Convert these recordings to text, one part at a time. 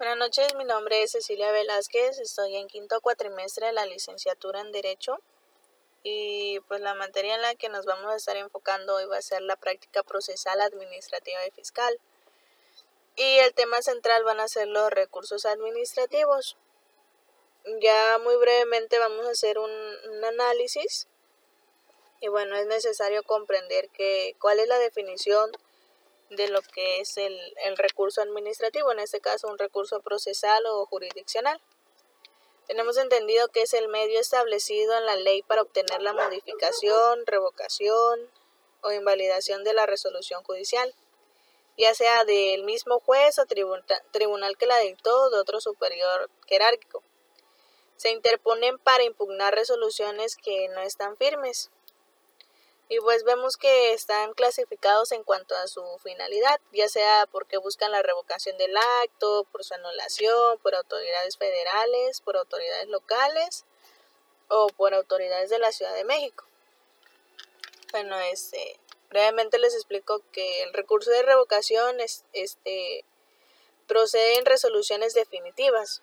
Buenas noches, mi nombre es Cecilia Velázquez, estoy en quinto cuatrimestre de la licenciatura en Derecho y pues la materia en la que nos vamos a estar enfocando hoy va a ser la práctica procesal administrativa y fiscal. Y el tema central van a ser los recursos administrativos. Ya muy brevemente vamos a hacer un, un análisis y bueno, es necesario comprender que cuál es la definición de lo que es el, el, recurso administrativo, en este caso un recurso procesal o jurisdiccional. Tenemos entendido que es el medio establecido en la ley para obtener la modificación, revocación o invalidación de la resolución judicial, ya sea del mismo juez o tribunal que la dictó o de otro superior jerárquico. Se interponen para impugnar resoluciones que no están firmes y pues vemos que están clasificados en cuanto a su finalidad, ya sea porque buscan la revocación del acto, por su anulación, por autoridades federales, por autoridades locales o por autoridades de la Ciudad de México. Bueno, este, brevemente les explico que el recurso de revocación es, este, procede en resoluciones definitivas.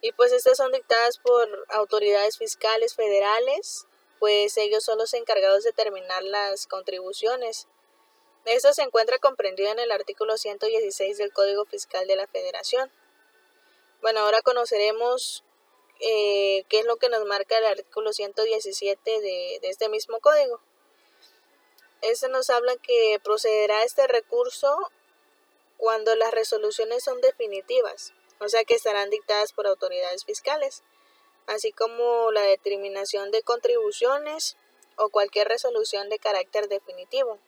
Y pues estas son dictadas por autoridades fiscales federales, pues ellos son los encargados de determinar las contribuciones. Esto se encuentra comprendido en el artículo 116 del Código Fiscal de la Federación. Bueno, ahora conoceremos eh, qué es lo que nos marca el artículo 117 de, de este mismo código. Este nos habla que procederá este recurso cuando las resoluciones son definitivas, o sea que estarán dictadas por autoridades fiscales así como la determinación de contribuciones o cualquier resolución de carácter definitivo,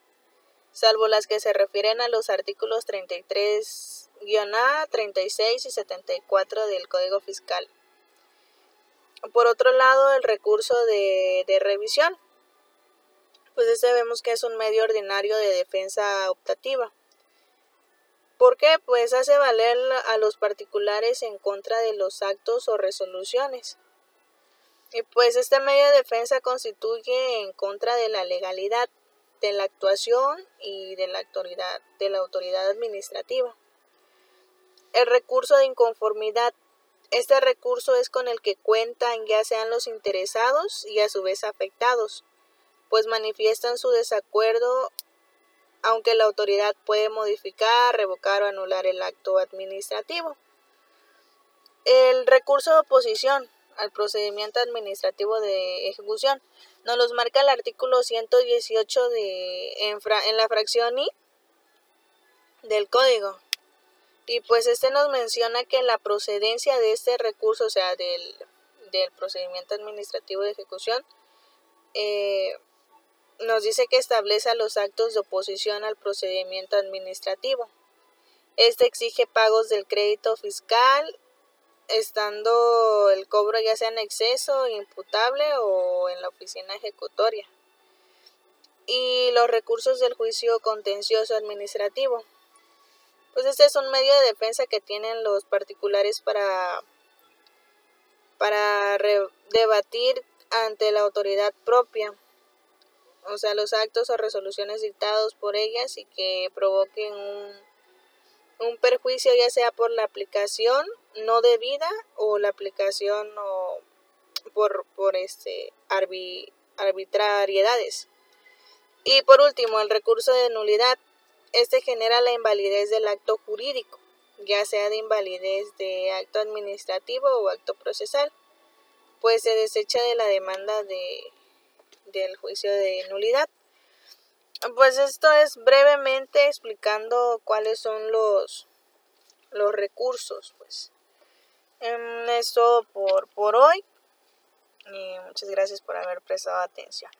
salvo las que se refieren a los artículos 33-A, 36 y 74 del Código Fiscal. Por otro lado, el recurso de, de revisión, pues este vemos que es un medio ordinario de defensa optativa. ¿Por qué? Pues hace valer a los particulares en contra de los actos o resoluciones y pues este medio de defensa constituye en contra de la legalidad de la actuación y de la autoridad, de la autoridad administrativa. El recurso de inconformidad. Este recurso es con el que cuentan ya sean los interesados y a su vez afectados, pues manifiestan su desacuerdo aunque la autoridad puede modificar, revocar o anular el acto administrativo. El recurso de oposición al procedimiento administrativo de ejecución. Nos los marca el artículo 118 de, en, la fracción I del código. Y pues este nos menciona que la procedencia de este recurso, o sea, del, del procedimiento administrativo de ejecución, eh, nos dice que establece los actos de oposición al procedimiento administrativo. Este exige pagos del crédito fiscal estando el cobro ya sea en exceso, imputable o en la oficina ejecutoria. Y los recursos del juicio contencioso administrativo. Pues este es un medio de defensa que tienen los particulares para, para debatir ante la autoridad propia, o sea, los actos o resoluciones dictados por ellas y que provoquen un un perjuicio ya sea por la aplicación no debida o la aplicación o por, por este arbitrariedades. Y por último, el recurso de nulidad. Este genera la invalidez del acto jurídico, ya sea de invalidez de acto administrativo o acto procesal, pues se desecha de la demanda de, del juicio de nulidad. Pues esto es brevemente explicando cuáles son los, los recursos, pues. Em, esto por, por hoy y muchas gracias por haber prestado atención.